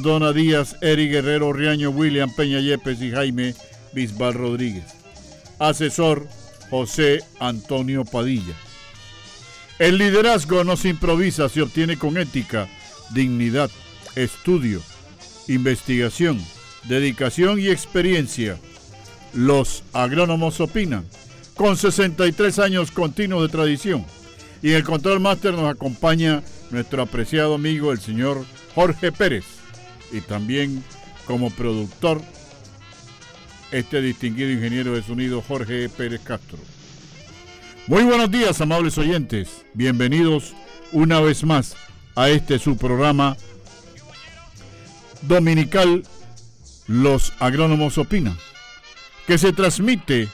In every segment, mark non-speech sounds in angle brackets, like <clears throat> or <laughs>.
Cardona Díaz, Eric Guerrero Riaño, William Peña Yepes y Jaime Bisbal Rodríguez. Asesor José Antonio Padilla. El liderazgo no se improvisa, se obtiene con ética, dignidad, estudio, investigación, dedicación y experiencia. Los agrónomos opinan, con 63 años continuos de tradición. Y el control máster nos acompaña nuestro apreciado amigo el señor Jorge Pérez y también como productor este distinguido ingeniero de sonido Jorge Pérez Castro. Muy buenos días, amables oyentes. Bienvenidos una vez más a este su programa dominical Los Agrónomos Opinan, que se transmite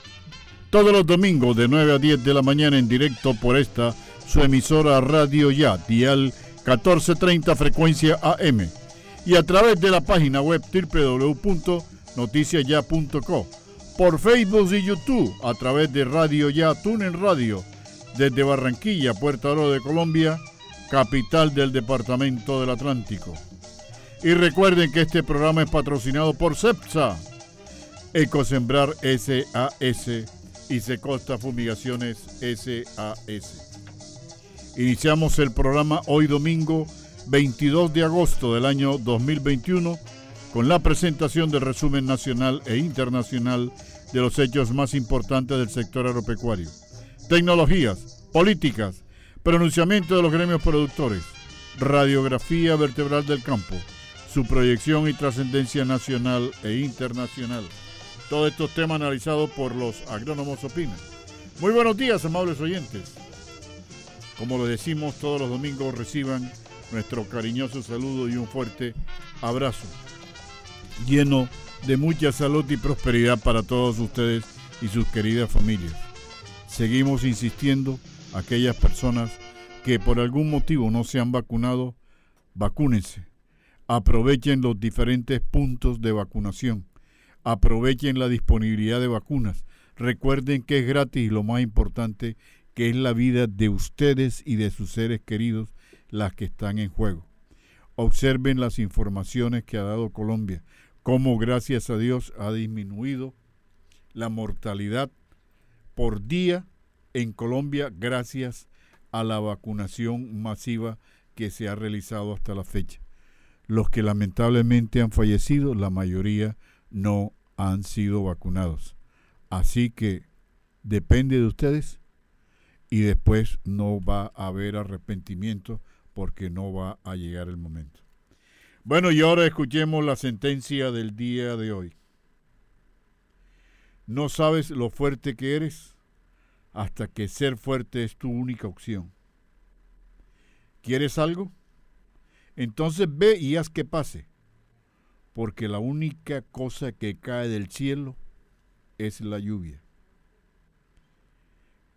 todos los domingos de 9 a 10 de la mañana en directo por esta su emisora Radio Ya, dial 1430 frecuencia AM y a través de la página web www.noticiasya.co, por Facebook y YouTube a través de Radio Ya Túnel Radio desde Barranquilla, Puerto Oro de Colombia, capital del Departamento del Atlántico. Y recuerden que este programa es patrocinado por CEPSA, Ecosembrar SAS y Secosta Fumigaciones SAS. Iniciamos el programa hoy domingo 22 de agosto del año 2021 con la presentación del resumen nacional e internacional de los hechos más importantes del sector agropecuario. Tecnologías, políticas, pronunciamiento de los gremios productores, radiografía vertebral del campo, su proyección y trascendencia nacional e internacional. Todos estos temas analizados por los agrónomos opinan. Muy buenos días, amables oyentes. Como lo decimos todos los domingos, reciban nuestro cariñoso saludo y un fuerte abrazo, lleno de mucha salud y prosperidad para todos ustedes y sus queridas familias. Seguimos insistiendo aquellas personas que por algún motivo no se han vacunado, vacúnense. Aprovechen los diferentes puntos de vacunación. Aprovechen la disponibilidad de vacunas. Recuerden que es gratis y lo más importante que es la vida de ustedes y de sus seres queridos las que están en juego. Observen las informaciones que ha dado Colombia, cómo gracias a Dios ha disminuido la mortalidad por día en Colombia gracias a la vacunación masiva que se ha realizado hasta la fecha. Los que lamentablemente han fallecido, la mayoría no han sido vacunados. Así que depende de ustedes y después no va a haber arrepentimiento porque no va a llegar el momento. Bueno, y ahora escuchemos la sentencia del día de hoy. No sabes lo fuerte que eres hasta que ser fuerte es tu única opción. ¿Quieres algo? Entonces ve y haz que pase, porque la única cosa que cae del cielo es la lluvia.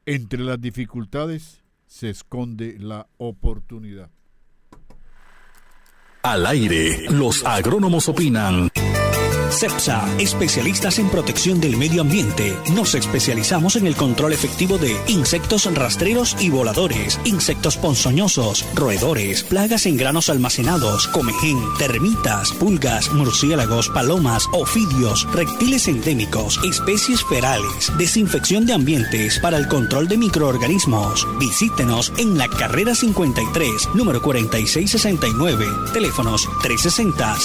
Entre las dificultades se esconde la oportunidad. Al aire, los agrónomos opinan. CEPSA, especialistas en protección del medio ambiente. Nos especializamos en el control efectivo de insectos rastreros y voladores, insectos ponzoñosos, roedores, plagas en granos almacenados, comején, termitas, pulgas, murciélagos, palomas, ofidios, reptiles endémicos, especies ferales, desinfección de ambientes para el control de microorganismos. Visítenos en la carrera 53, número 4669, teléfonos 360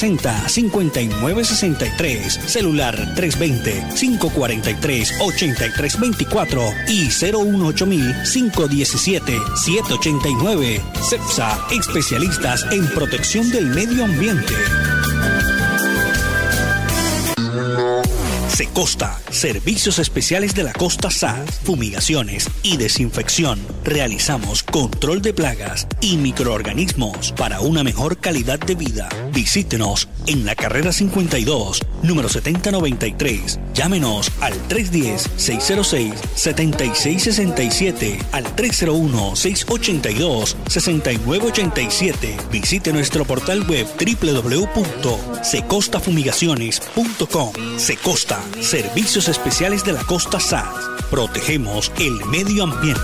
0856 360 5963, celular 320-543-8324 y 018-517-789. CEPSA, especialistas en protección del medio ambiente. Secosta, servicios especiales de la costa SAS, fumigaciones y desinfección. Realizamos control de plagas y microorganismos para una mejor calidad de vida. Visítenos en la carrera 52, número 7093. Llámenos al 310-606-7667, al 301-682-6987. Visite nuestro portal web www.secostafumigaciones.com. Secosta, servicios especiales de la costa SAS. Protegemos el medio ambiente.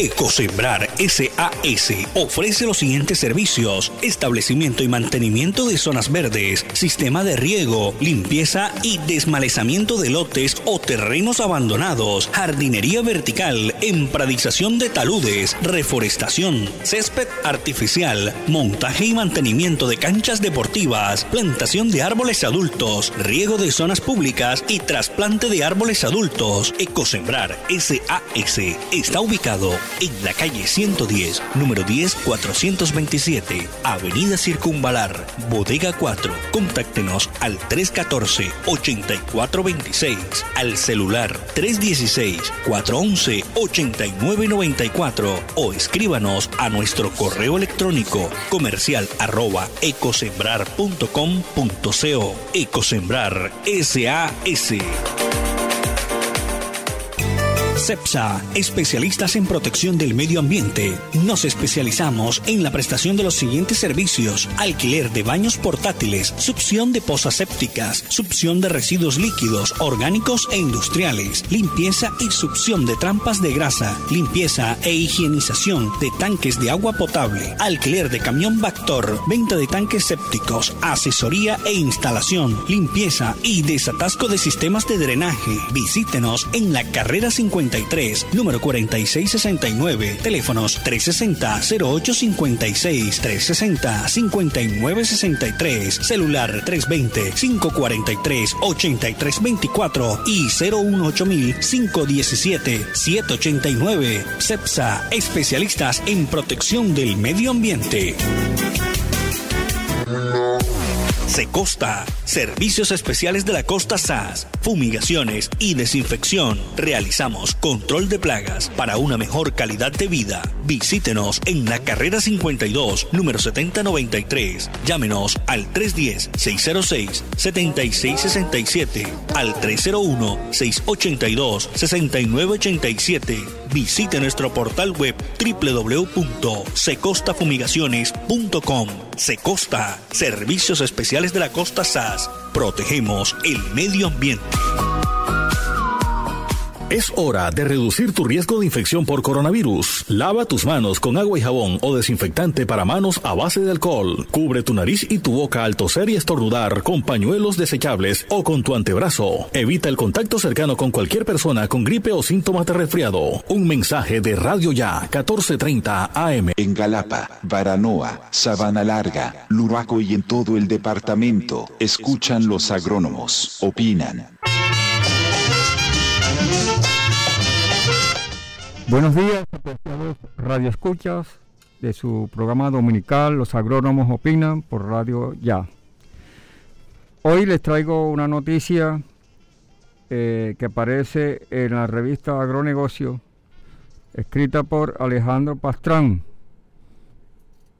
Ecosembrar SAS ofrece los siguientes servicios: establecimiento y mantenimiento de zonas verdes, sistema de riego, limpieza y desmalezamiento de lotes o terrenos abandonados, jardinería vertical, empradización de taludes, reforestación, césped artificial, montaje y mantenimiento de canchas deportivas, plantación de árboles adultos, riego de zonas públicas y trasplante de árboles adultos. Ecosembrar SAS está ubicado en la calle 110, número 10, 427, Avenida Circunvalar, Bodega 4. Contáctenos al 314-8426, al celular 316-411-8994 o escríbanos a nuestro correo electrónico comercial arroba ecosembrar.com.co. Ecosembrar SAS. CEPSA, especialistas en protección del medio ambiente. Nos especializamos en la prestación de los siguientes servicios: alquiler de baños portátiles, succión de pozas sépticas, succión de residuos líquidos, orgánicos e industriales, limpieza y succión de trampas de grasa, limpieza e higienización de tanques de agua potable, alquiler de camión Bactor, venta de tanques sépticos, asesoría e instalación, limpieza y desatasco de sistemas de drenaje. Visítenos en la carrera 50 número 4669, teléfonos 360-0856, 360-5963, celular 320-543-8324 y 018-517-789. CEPSA, especialistas en protección del medio ambiente. Secosta, servicios especiales de la costa SAS, fumigaciones y desinfección. Realizamos control de plagas para una mejor calidad de vida. Visítenos en la carrera 52, número 7093. Llámenos al 310-606-7667, al 301-682-6987. Visite nuestro portal web www.secostafumigaciones.com. Secosta, servicios especiales de la costa SAS. Protegemos el medio ambiente. Es hora de reducir tu riesgo de infección por coronavirus. Lava tus manos con agua y jabón o desinfectante para manos a base de alcohol. Cubre tu nariz y tu boca al toser y estornudar con pañuelos desechables o con tu antebrazo. Evita el contacto cercano con cualquier persona con gripe o síntomas de resfriado. Un mensaje de Radio Ya 1430 AM. En Galapa, Baranoa, Sabana Larga, Luraco y en todo el departamento, escuchan los agrónomos, opinan. Buenos días, apreciados radioescuchas de su programa dominical Los Agrónomos Opinan por Radio Ya. Hoy les traigo una noticia eh, que aparece en la revista Agronegocio, escrita por Alejandro Pastrán.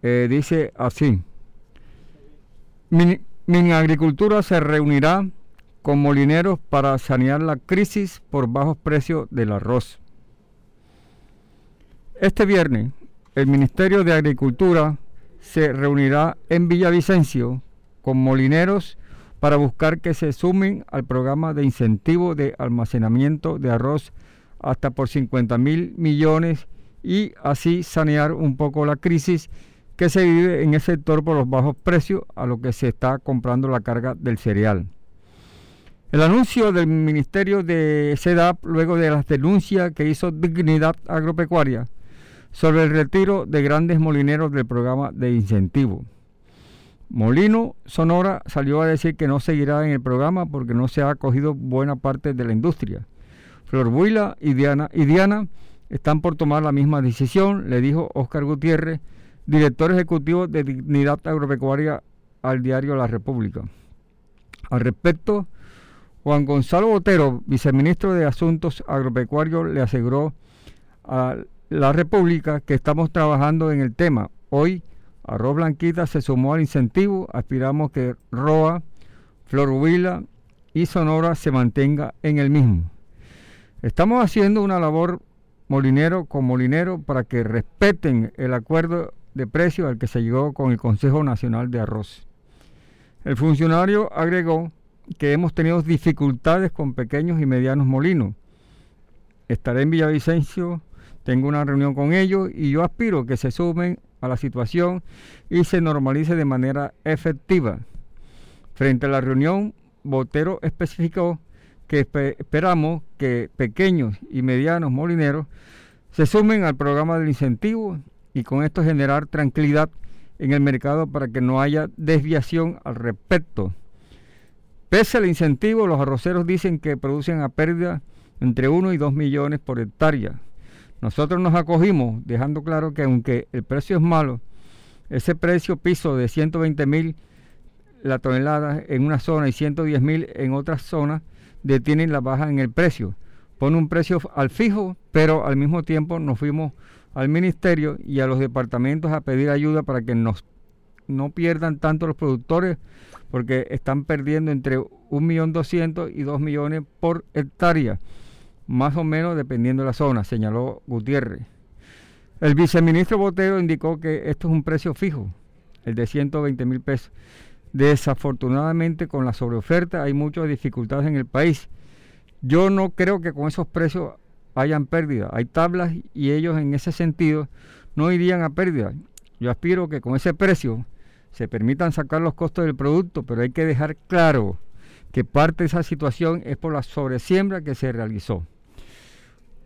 Eh, dice así, mi agricultura se reunirá con molineros para sanear la crisis por bajos precios del arroz. Este viernes, el Ministerio de Agricultura se reunirá en Villavicencio con molineros para buscar que se sumen al programa de incentivo de almacenamiento de arroz hasta por 50 mil millones y así sanear un poco la crisis que se vive en el sector por los bajos precios a lo que se está comprando la carga del cereal. El anuncio del Ministerio de SEDAP luego de las denuncias que hizo Dignidad Agropecuaria sobre el retiro de grandes molineros del programa de incentivo. Molino Sonora salió a decir que no seguirá en el programa porque no se ha acogido buena parte de la industria. Flor Buila y Diana, y Diana están por tomar la misma decisión, le dijo Óscar Gutiérrez, director ejecutivo de Dignidad Agropecuaria al diario La República. Al respecto, Juan Gonzalo Botero, viceministro de Asuntos Agropecuarios, le aseguró al la República que estamos trabajando en el tema. Hoy Arroz Blanquita se sumó al incentivo, aspiramos que Roa, Flor Huila y Sonora se mantenga en el mismo. Estamos haciendo una labor molinero con molinero para que respeten el acuerdo de precio al que se llegó con el Consejo Nacional de Arroz. El funcionario agregó que hemos tenido dificultades con pequeños y medianos molinos. Estaré en Villavicencio tengo una reunión con ellos y yo aspiro que se sumen a la situación y se normalice de manera efectiva. Frente a la reunión, Botero especificó que esperamos que pequeños y medianos molineros se sumen al programa del incentivo y con esto generar tranquilidad en el mercado para que no haya desviación al respecto. Pese al incentivo, los arroceros dicen que producen a pérdida entre 1 y 2 millones por hectárea. Nosotros nos acogimos dejando claro que aunque el precio es malo, ese precio piso de 120 mil la tonelada en una zona y 110 mil en otra zona detienen la baja en el precio. Pone un precio al fijo, pero al mismo tiempo nos fuimos al ministerio y a los departamentos a pedir ayuda para que nos no pierdan tanto los productores porque están perdiendo entre 1.200.000 y 2 millones por hectárea, más o menos dependiendo de la zona, señaló Gutiérrez. El viceministro Botero indicó que esto es un precio fijo, el de 120 mil pesos. Desafortunadamente con la sobreoferta hay muchas dificultades en el país. Yo no creo que con esos precios hayan pérdida. Hay tablas y ellos en ese sentido no irían a pérdida. Yo aspiro que con ese precio se permitan sacar los costos del producto, pero hay que dejar claro que parte de esa situación es por la sobresiembra que se realizó.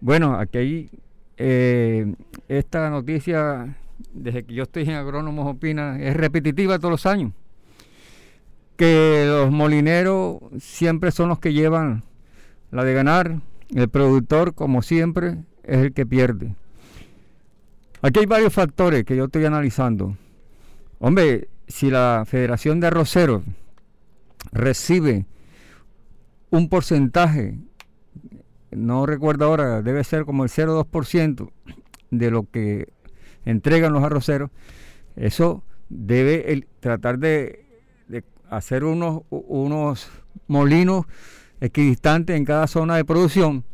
Bueno, aquí hay eh, esta noticia, desde que yo estoy en Agrónomos Opina, es repetitiva todos los años. Que los molineros siempre son los que llevan la de ganar, el productor, como siempre, es el que pierde. Aquí hay varios factores que yo estoy analizando. Hombre, si la Federación de Arroceros recibe un porcentaje, no recuerdo ahora, debe ser como el 0,2% de lo que entregan los arroceros, eso debe tratar de, hacer unos, unos molinos equidistantes en cada zona de producción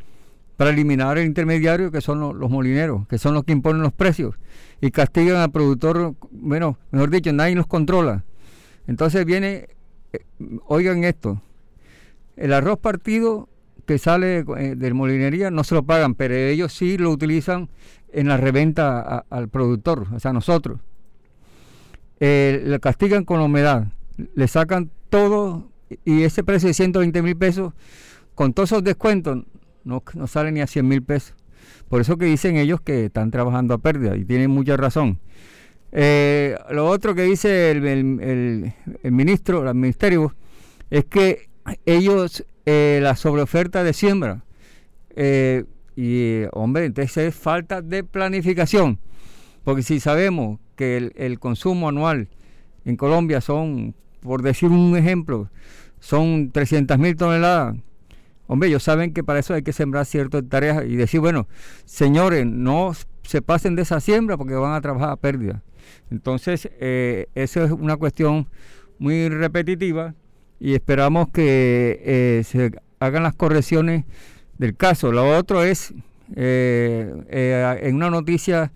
para eliminar el intermediario que son los, molineros, que son los que imponen los precios y castigan al productor, bueno, mejor dicho, nadie los controla. Entonces viene, eh, oigan esto, el arroz partido que sale eh, del molinería no se lo pagan, pero ellos sí lo utilizan en la reventa al productor, o sea, nosotros. Eh, le castigan con la humedad, le sacan todo y ese precio de 120 mil pesos, con todos esos descuentos, no, no sale ni a 100 mil pesos. Por eso que dicen ellos que están trabajando a pérdida y tienen mucha razón. Eh, lo otro que dice el, el, ministro, el ministerio, es que ellos, eh, la sobreoferta de siembra, eh, y hombre, entonces es falta de planificación, porque si sabemos que el, consumo anual en Colombia son por decir un ejemplo, son 300 mil toneladas. Hombre, ellos saben que para eso hay que sembrar ciertas tareas y decir, bueno, señores, no se pasen de esa siembra porque van a trabajar a pérdida. Entonces, eh, eso es una cuestión muy repetitiva y esperamos que eh, se hagan las correcciones del caso. Lo otro es, eh, en una noticia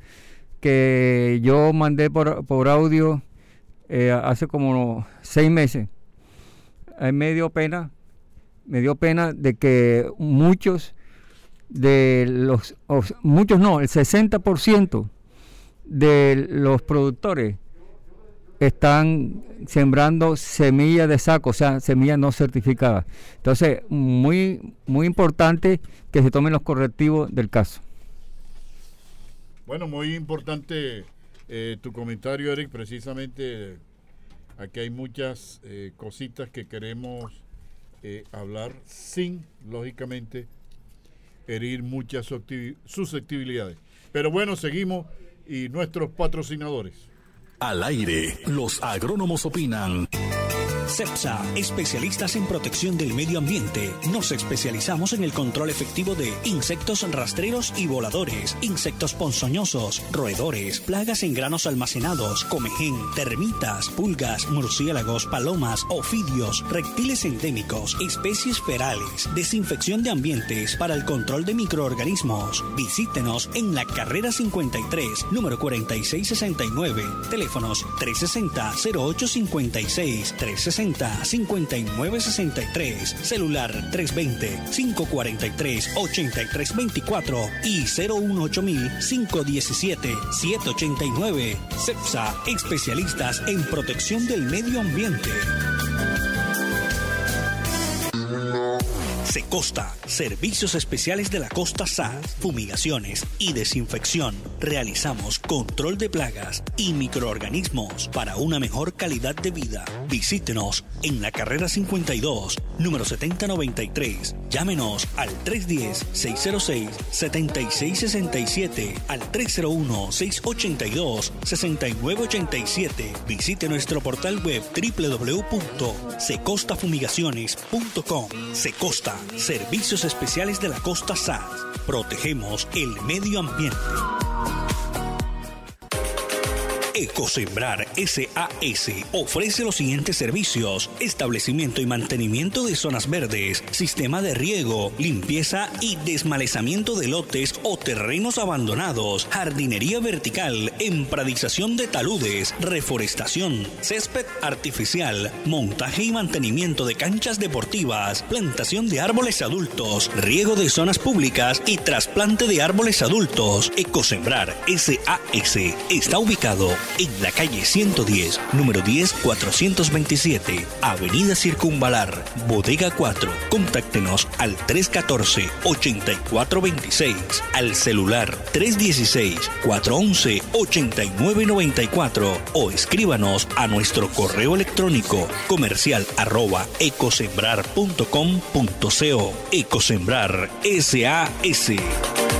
que yo mandé por, por audio hace como seis meses. me dio pena, me dio pena de que muchos de los, muchos no, el 60% de los productores están sembrando semillas de saco, o sea, semillas no certificadas. Entonces, muy, muy importante que se tomen los correctivos del caso. Bueno, muy importante eh, tu comentario, Eric, precisamente Aquí hay muchas eh, cositas que queremos eh, hablar sin, lógicamente, herir muchas susceptibilidades. Pero bueno, seguimos y nuestros patrocinadores. Al aire, los agrónomos opinan. CEPSA, especialistas en protección del medio ambiente. Nos especializamos en el control efectivo de insectos rastreros y voladores, insectos ponzoñosos, roedores, plagas en granos almacenados, comején, termitas, pulgas, murciélagos, palomas, ofidios, reptiles endémicos, especies ferales, desinfección de ambientes para el control de microorganismos. Visítenos en la carrera 53, número 4669, teléfonos 360 0856 360 360-5963, celular 320-543-8324 y 018-517-789. CEPSA, especialistas en protección del medio ambiente. Secosta, servicios especiales de la costa SAS, fumigaciones y desinfección. Realizamos control de plagas y microorganismos para una mejor calidad de vida. Visítenos en la carrera 52, número 7093. Llámenos al 310-606-7667, al 301-682-6987. Visite nuestro portal web www.secostafumigaciones.com. Secosta Servicios Especiales de la Costa SAS. Protegemos el medio ambiente. Ecosembrar SAS ofrece los siguientes servicios: establecimiento y mantenimiento de zonas verdes, sistema de riego, limpieza y desmalezamiento de lotes o terrenos abandonados, jardinería vertical, empradización de taludes, reforestación, césped artificial, montaje y mantenimiento de canchas deportivas, plantación de árboles adultos, riego de zonas públicas y trasplante de árboles adultos. Ecosembrar SAS está ubicado en la calle 110, número 10, 427, Avenida Circunvalar, Bodega 4. Contáctenos al 314-8426, al celular 316-411-8994 o escríbanos a nuestro correo electrónico comercial arroba ecosembrar.com.co. Ecosembrar SAS.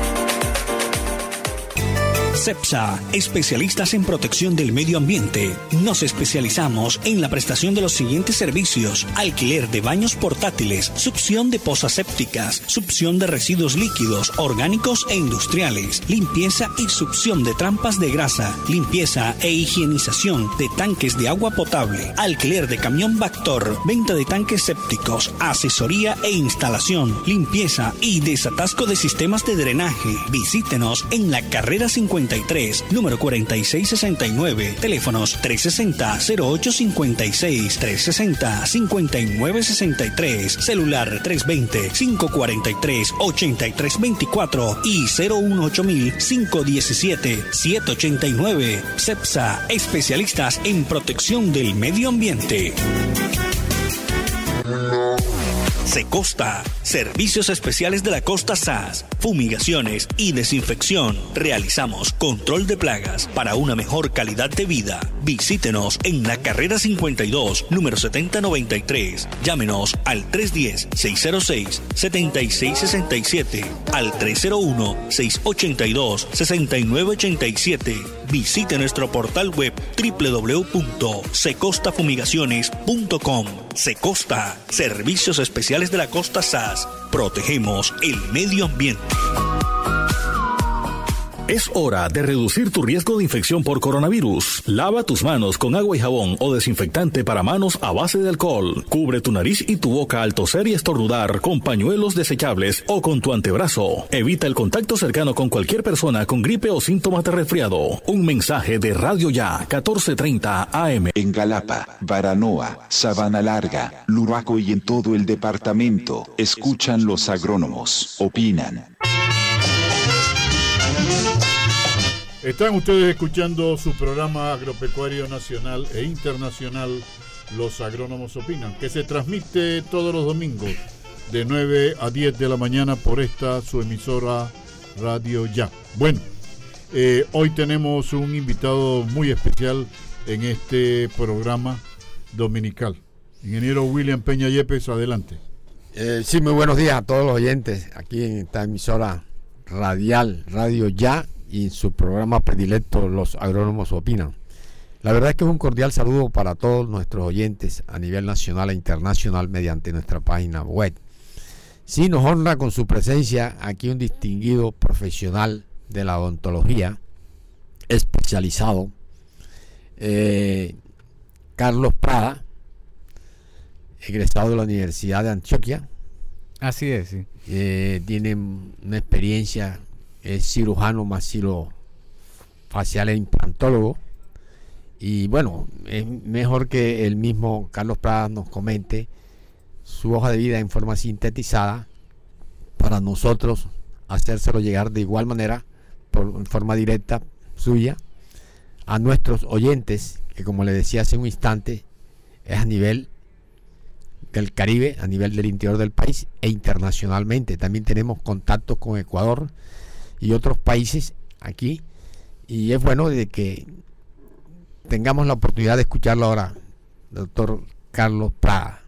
CEPSA, especialistas en protección del medio ambiente. Nos especializamos en la prestación de los siguientes servicios: alquiler de baños portátiles, succión de pozas sépticas, succión de residuos líquidos, orgánicos e industriales, limpieza y succión de trampas de grasa, limpieza e higienización de tanques de agua potable, alquiler de camión Bactor, venta de tanques sépticos, asesoría e instalación, limpieza y desatasco de sistemas de drenaje. Visítenos en la carrera 50 número 4669, teléfonos 360-0856, 360-5963, celular 320-543-8324 y 018-517-789. CEPSA, especialistas en protección del medio ambiente. Secosta, servicios especiales de la costa SAS, fumigaciones y desinfección. Realizamos control de plagas para una mejor calidad de vida. Visítenos en la carrera 52, número 7093. Llámenos al 310-606-7667, al 301-682-6987. Visite nuestro portal web www.secostafumigaciones.com. Secosta, servicios especiales de la costa SAS. Protegemos el medio ambiente. Es hora de reducir tu riesgo de infección por coronavirus. Lava tus manos con agua y jabón o desinfectante para manos a base de alcohol. Cubre tu nariz y tu boca al toser y estornudar con pañuelos desechables o con tu antebrazo. Evita el contacto cercano con cualquier persona con gripe o síntomas de resfriado. Un mensaje de Radio Ya 1430 AM. En Galapa, Baranoa, Sabana Larga, Luraco y en todo el departamento, escuchan los agrónomos, opinan. Están ustedes escuchando su programa agropecuario nacional e internacional Los Agrónomos Opinan, que se transmite todos los domingos de 9 a 10 de la mañana por esta su emisora Radio Ya. Bueno, eh, hoy tenemos un invitado muy especial en este programa dominical. Ingeniero William Peña Yepes, adelante. Eh, sí, muy buenos días a todos los oyentes aquí en esta emisora radial, Radio Ya, y su programa predilecto Los Agrónomos Opinan. La verdad es que es un cordial saludo para todos nuestros oyentes a nivel nacional e internacional mediante nuestra página web. Sí nos honra con su presencia aquí un distinguido profesional de la odontología, especializado, eh, Carlos Prada, egresado de la Universidad de Antioquia. Así es, sí. Eh, tiene una experiencia es cirujano facial e implantólogo Y bueno, es mejor que el mismo Carlos Prada nos comente su hoja de vida en forma sintetizada para nosotros hacérselo llegar de igual manera, por forma directa suya, a nuestros oyentes, que como le decía hace un instante, es a nivel del Caribe, a nivel del interior del país e internacionalmente. También tenemos contactos con Ecuador y otros países aquí. Y es bueno de que tengamos la oportunidad de escucharlo ahora, doctor Carlos Prada.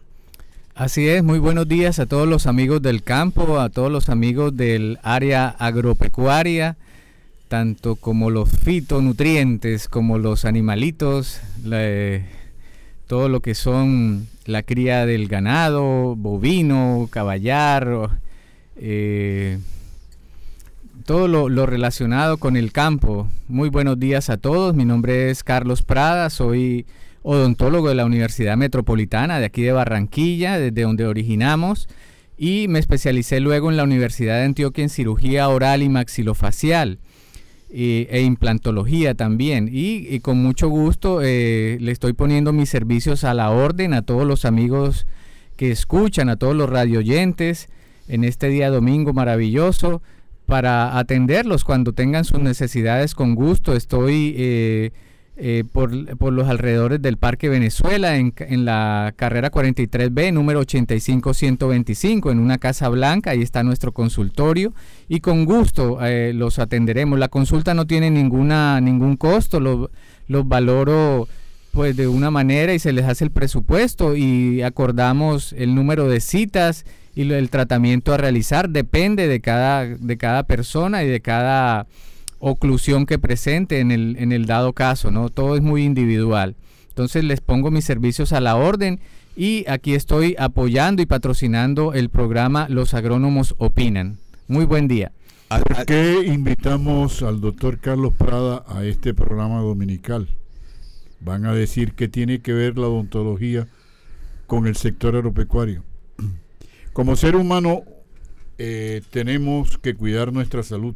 Así es, muy buenos días a todos los amigos del campo, a todos los amigos del área agropecuaria, tanto como los fitonutrientes, como los animalitos, todo lo que son la cría del ganado, bovino, caballar, eh, todo lo, relacionado con el campo. Muy buenos días a todos, mi nombre es Carlos Prada, soy odontólogo de la Universidad Metropolitana de aquí de Barranquilla, desde donde originamos, y me especialicé luego en la Universidad de Antioquia en cirugía oral y maxilofacial e implantología también. Y, con mucho gusto eh, le estoy poniendo mis servicios a la orden a todos los amigos que escuchan, a todos los radioyentes en este día domingo maravilloso para atenderlos cuando tengan sus necesidades con gusto. Estoy eh, eh, por, los alrededores del Parque Venezuela, en, la carrera 43B, número 85125, en una casa blanca. Ahí está nuestro consultorio y con gusto eh, los atenderemos. La consulta no tiene ninguna, ningún costo, los valoro pues de una manera y se les hace el presupuesto y acordamos el número de citas y el tratamiento a realizar. Depende de cada, de cada persona y de cada oclusión que presente en el, en el dado caso, ¿no? Todo es muy individual. Entonces les pongo mis servicios a la orden y aquí estoy apoyando y patrocinando el programa Los Agrónomos Opinan. Muy buen día. ¿Por qué invitamos al doctor Carlos Prada a este programa dominical? Van a decir que tiene que ver la odontología con el sector agropecuario. Como ser humano eh, tenemos que cuidar nuestra salud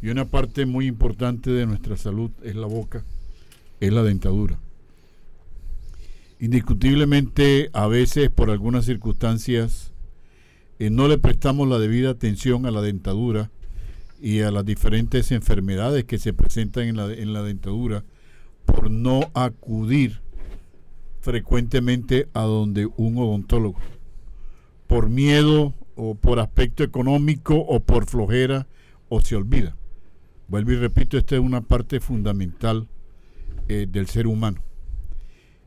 y una parte muy importante de nuestra salud es la boca, es la dentadura. Indiscutiblemente, a veces por algunas circunstancias, eh, no le prestamos la debida atención a la dentadura y a las diferentes enfermedades que se presentan en la, en la dentadura por no acudir frecuentemente a donde un odontólogo, por miedo o por aspecto económico o por flojera o se olvida. Vuelvo y repito, esta es una parte fundamental eh, del ser humano.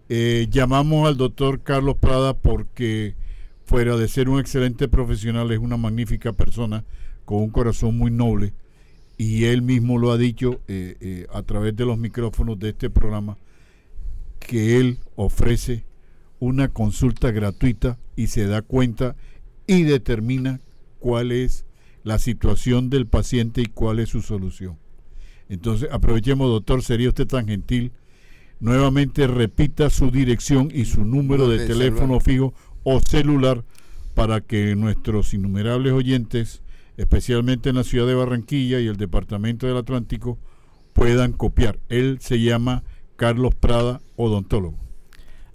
Eh, llamamos al doctor Carlos Prada porque fuera de ser un excelente profesional es una magnífica persona con un corazón muy noble y él mismo lo ha dicho eh, a través de los micrófonos de este programa que él ofrece una consulta gratuita y se da cuenta y determina cuál es la situación del paciente y cuál es su solución. Entonces, aprovechemos, doctor, sería usted tan gentil, nuevamente repita su dirección y su número de, teléfono fijo o celular para que nuestros innumerables oyentes, especialmente en la ciudad de Barranquilla y el departamento del Atlántico, puedan copiar. Él se llama Carlos Prada, odontólogo.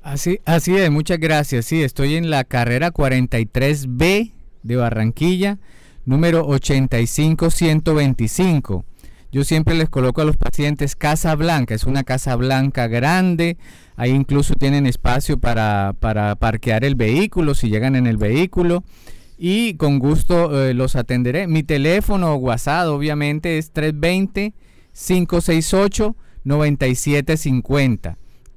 Así, así es, muchas gracias. Sí, estoy en la carrera 43B de Barranquilla número 85125. Yo siempre les coloco a los pacientes Casa Blanca, es una casa blanca grande, ahí incluso tienen espacio para, parquear el vehículo si llegan en el vehículo y con gusto eh, los atenderé. Mi teléfono WhatsApp obviamente es 320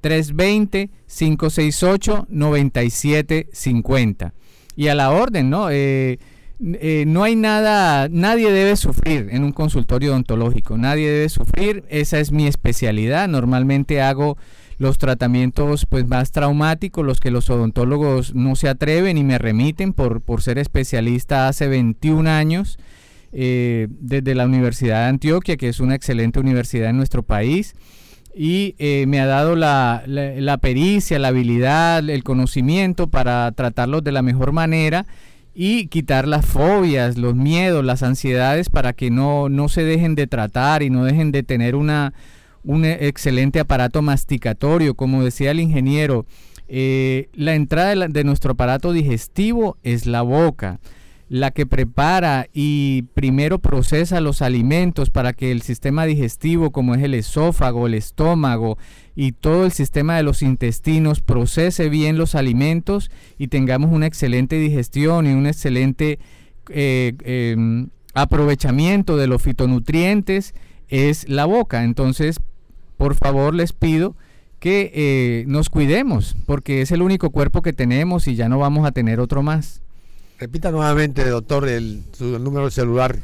568 9750. 320 568 9750. Y a la orden, ¿no? Eh, eh, no hay nada, nadie debe sufrir en un consultorio odontológico, nadie debe sufrir, esa es mi especialidad, normalmente hago los tratamientos pues más traumáticos, los que los odontólogos no se atreven y me remiten por, por ser especialista hace 21 años eh, desde la Universidad de Antioquia, que es una excelente universidad en nuestro país y eh, me ha dado la, la, pericia, la habilidad, el conocimiento para tratarlos de la mejor manera y quitar las fobias, los miedos, las ansiedades para que no, no se dejen de tratar y no dejen de tener una, un excelente aparato masticatorio, como decía el ingeniero. Eh, la entrada de, nuestro aparato digestivo es la boca la que prepara y primero procesa los alimentos para que el sistema digestivo, como es el esófago, el estómago y todo el sistema de los intestinos, procese bien los alimentos y tengamos una excelente digestión y un excelente eh, em, aprovechamiento de los fitonutrientes, es la boca. Entonces, por favor, les pido que eh, nos cuidemos, porque es el único cuerpo que tenemos y ya no vamos a tener otro más. Repita nuevamente, doctor, el, su número de celular.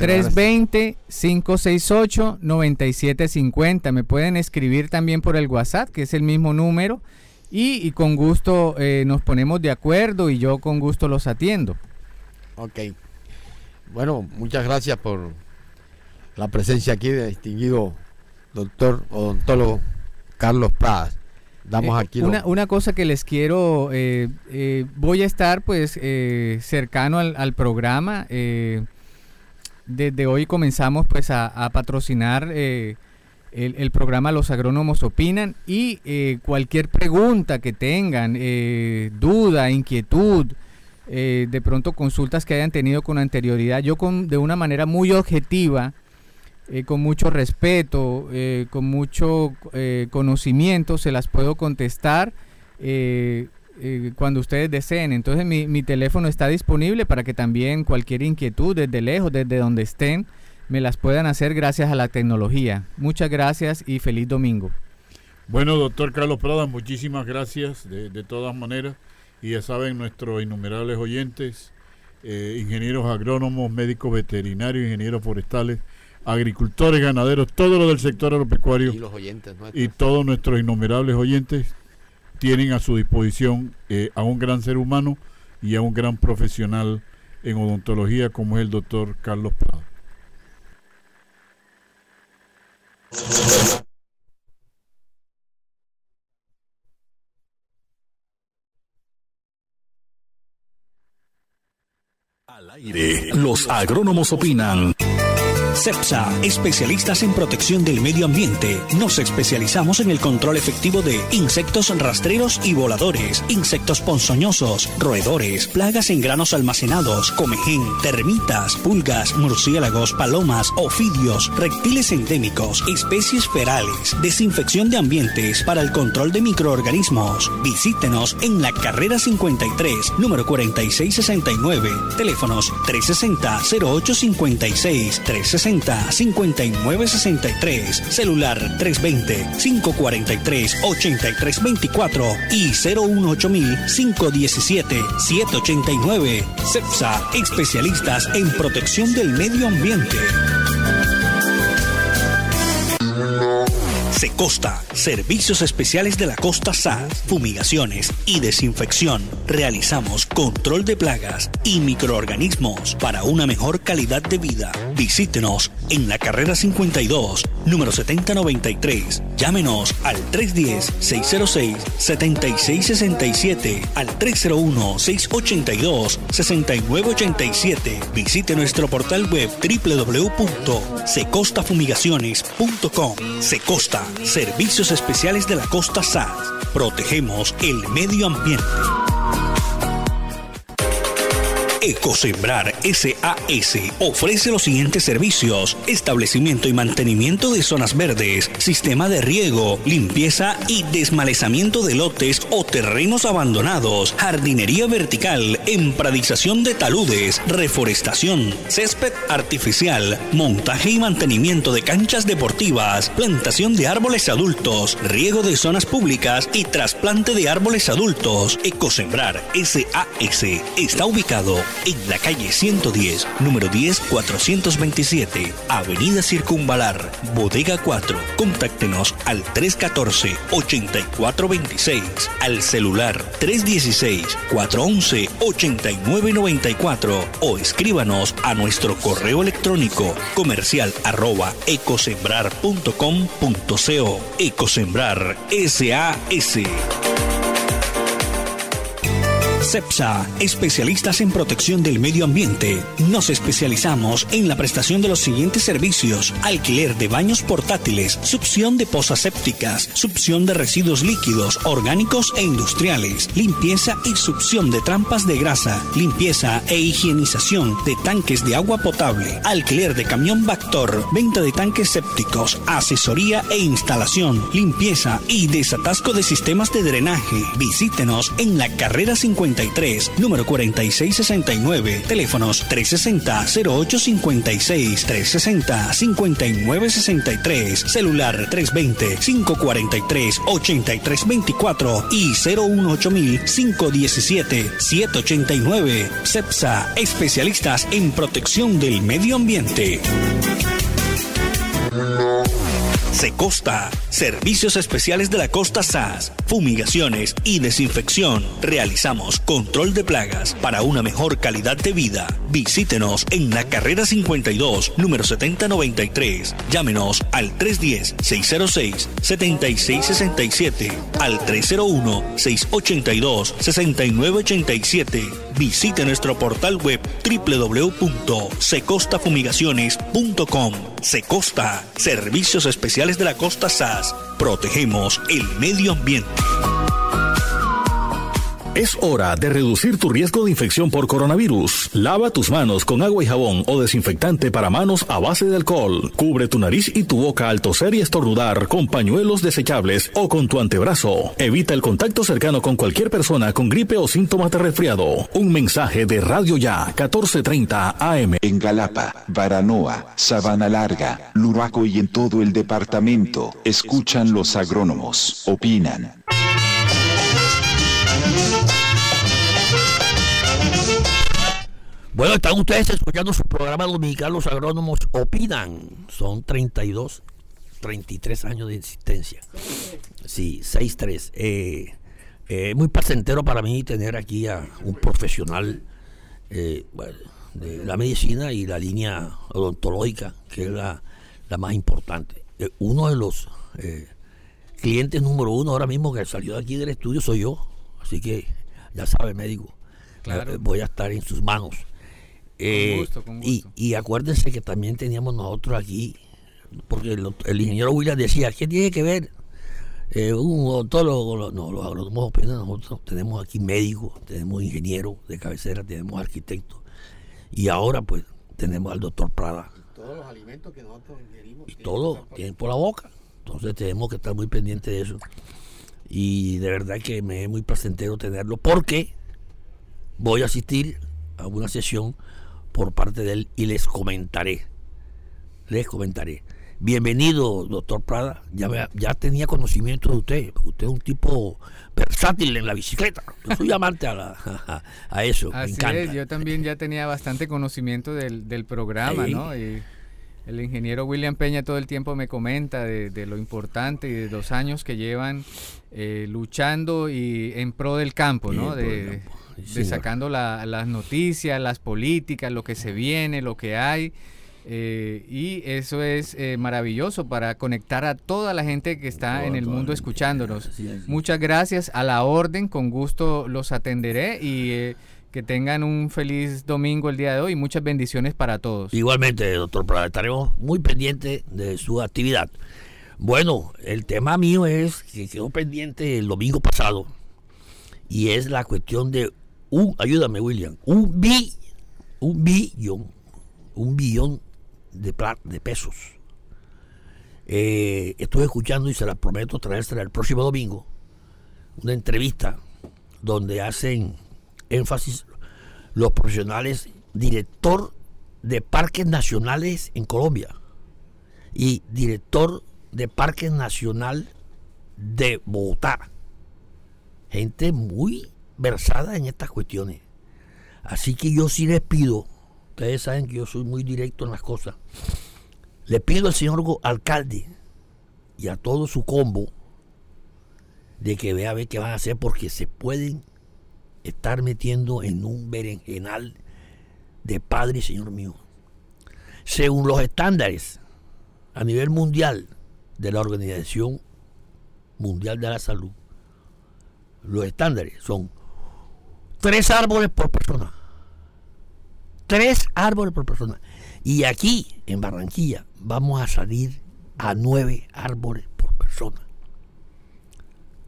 320-568-9750. Me pueden escribir también por el WhatsApp, que es el mismo número. Y, con gusto eh, nos ponemos de acuerdo y yo con gusto los atiendo. Ok. Bueno, muchas gracias por la presencia aquí del distinguido doctor odontólogo Carlos Pradas. Damos eh, una, una, cosa que les quiero, eh, eh, voy a estar pues cercano al, programa. desde hoy comenzamos pues a, patrocinar el, el, programa Los Agrónomos Opinan y cualquier pregunta que tengan, duda, inquietud, de pronto consultas que hayan tenido con anterioridad, yo con, de una manera muy objetiva eh, con mucho respeto, eh, con mucho eh, conocimiento, se las puedo contestar cuando ustedes deseen. Entonces mi, mi, teléfono está disponible para que también cualquier inquietud desde lejos, desde donde estén, me las puedan hacer gracias a la tecnología. Muchas gracias y feliz domingo. Bueno, doctor Carlos Prada, muchísimas gracias de, de todas maneras. Y ya saben, nuestros innumerables oyentes, ingenieros agrónomos, médicos veterinarios, ingenieros forestales, agricultores, ganaderos, todo lo del sector agropecuario y, los oyentes y todos nuestros innumerables oyentes tienen a su disposición eh, a un gran ser humano y a un gran profesional en odontología como es el doctor Carlos Prado. Al aire, los agrónomos opinan. CEPSA, especialistas en protección del medio ambiente. Nos especializamos en el control efectivo de insectos rastreros y voladores, insectos ponzoñosos, roedores, plagas en granos almacenados, comején, termitas, pulgas, murciélagos, palomas, ofidios, reptiles endémicos, especies ferales, desinfección de ambientes para el control de microorganismos. Visítenos en la carrera 53, número 4669, teléfonos 360 0856 360 60-5963, celular 320-543-8324 y 018-517-789. CEPSA, especialistas en protección del medio ambiente. Secosta, servicios especiales de la costa SAS, fumigaciones y desinfección. Realizamos control de plagas y microorganismos para una mejor calidad de vida. Visítenos en la carrera 52, número 7093. Llámenos al 310-606-7667, al 301-682-6987. Visite nuestro portal web www.secostafumigaciones.com. Secosta Servicios Especiales de la Costa SAS. Protegemos el medio ambiente. Ecosembrar SAS ofrece los siguientes servicios: establecimiento y mantenimiento de zonas verdes, sistema de riego, limpieza y desmalezamiento de lotes o terrenos abandonados, jardinería vertical, empradización de taludes, reforestación, césped artificial, montaje y mantenimiento de canchas deportivas, plantación de árboles adultos, riego de zonas públicas y trasplante de árboles adultos. Ecosembrar SAS está ubicado en la calle 110, número 10, 427, Avenida Circunvalar, Bodega 4. Contáctenos al 314-8426, al celular 316-411-8994 o escríbanos a nuestro correo electrónico comercial arroba ecosembrar.com.co. Ecosembrar SAS. CEPSA, especialistas en protección del medio ambiente. Nos especializamos en la prestación de los siguientes servicios: alquiler de baños portátiles, succión de pozas sépticas, succión de residuos líquidos, orgánicos e industriales, limpieza y succión de trampas de grasa, limpieza e higienización de tanques de agua potable, alquiler de camión Bactor, venta de tanques sépticos, asesoría e instalación, limpieza y desatasco de sistemas de drenaje. Visítenos en la carrera 53, número 4669, teléfonos 360-0856, 360-5963, celular 320-543-8324 y 018-517-789. CEPSA, especialistas en protección del medio ambiente. Secosta, servicios especiales de la costa SAS, fumigaciones y desinfección. Realizamos control de plagas para una mejor calidad de vida. Visítenos en la carrera 52, número 7093. Llámenos al 310-606-7667, al 301-682-6987. Visite nuestro portal web www.secostafumigaciones.com. Secosta, servicios especiales de la costa SAS. Protegemos el medio ambiente. Es hora de reducir tu riesgo de infección por coronavirus. Lava tus manos con agua y jabón o desinfectante para manos a base de alcohol. Cubre tu nariz y tu boca al toser y estornudar con pañuelos desechables o con tu antebrazo. Evita el contacto cercano con cualquier persona con gripe o síntomas de resfriado. Un mensaje de Radio Ya 1430 AM. En Galapa, Baranoa, Sabana Larga, Luraco y en todo el departamento, escuchan los agrónomos, opinan. Bueno, están ustedes escuchando su programa dominical Los Agrónomos Opinan. Son 32, 33 años de existencia. Sí, 6-3. Eh, eh, muy placentero para mí tener aquí a un profesional eh, de la medicina y la línea odontológica, que es la, la más importante. Uno de los clientes número uno ahora mismo que salió de aquí del estudio soy yo. Así que ya sabe, médico. Claro. eh, Voy a estar en sus manos. Eh, gusto, con y, gusto. y acuérdense que también teníamos nosotros aquí, porque el, el ingeniero William decía, ¿qué tiene que ver eh, un odontólogo? con los-?" No, los agrónomos opinan, nosotros tenemos aquí médicos, tenemos ingenieros de cabecera, tenemos arquitectos. Y ahora pues tenemos al doctor Prada. Todos los alimentos que nosotros ingerimos. Y todo tienen por la boca. Entonces tenemos que estar muy pendientes de eso. Y de verdad que me es muy placentero tenerlo porque voy a asistir a una sesión por parte de él y les comentaré. Les comentaré. Bienvenido, doctor Prada. Ya, me- ya tenía conocimiento de usted. Usted es un tipo versátil en la bicicleta. Yo soy amante a, la- <laughs> a eso. me Así encanta. es, yo también ya tenía bastante conocimiento del, del programa, Sí. ¿no? Y el ingeniero William Peña todo el tiempo me comenta de, de lo importante y de los años que llevan eh, luchando y en pro del campo, ¿no? De, sacando la- las noticias, las políticas, lo que se viene, lo que hay. eh, y eso es eh, maravilloso para conectar a toda la gente que está en el mundo escuchándonos. así. Muchas gracias a la orden, con gusto los atenderé y que tengan un feliz domingo el día de hoy. Muchas bendiciones para todos. Igualmente, doctor Prada, estaremos muy pendientes de su actividad. Bueno, el tema mío es que quedó pendiente el domingo pasado y es la cuestión de un, ayúdame William, un bi, un billón, un billón de, de pesos. Eh, estuve escuchando y se la prometo traérsela el próximo domingo, una entrevista donde hacen énfasis los profesionales director de parques nacionales en Colombia y director de Parque Nacional de Bogotá. Gente muy versada en estas cuestiones. Así que yo sí les pido, ustedes saben que yo soy muy directo en las cosas, le pido al señor alcalde y a todo su combo de que vea a ver qué van a hacer porque se pueden estar metiendo en un berenjenal de padre, señor mío. Según los estándares a nivel mundial de la Organización Mundial de la Salud, los estándares son tres árboles por persona. Tres árboles por persona. Y aquí, en Barranquilla, vamos a salir a nueve árboles por persona.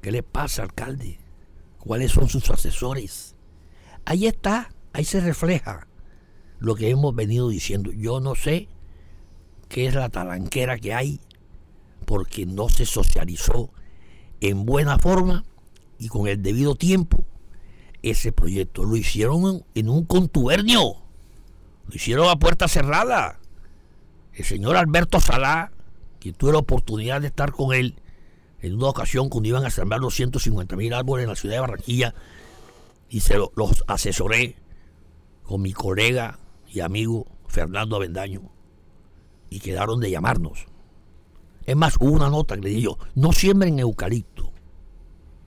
¿Qué le pasa, alcalde? ¿Cuáles son sus asesores? Ahí está, ahí se refleja lo que hemos venido diciendo. Yo no sé qué es la talanquera que hay, porque no se socializó en buena forma y con el debido tiempo ese proyecto. Lo hicieron en un contubernio, lo hicieron a puerta cerrada. El señor Alberto Salá, que tuve la oportunidad de estar con él en una ocasión cuando iban a sembrar los 150 mil árboles en la ciudad de Barranquilla, y se los asesoré con mi colega y amigo Fernando Avendaño, y quedaron de llamarnos. Es más, hubo una nota que le dije yo, no siembren eucalipto,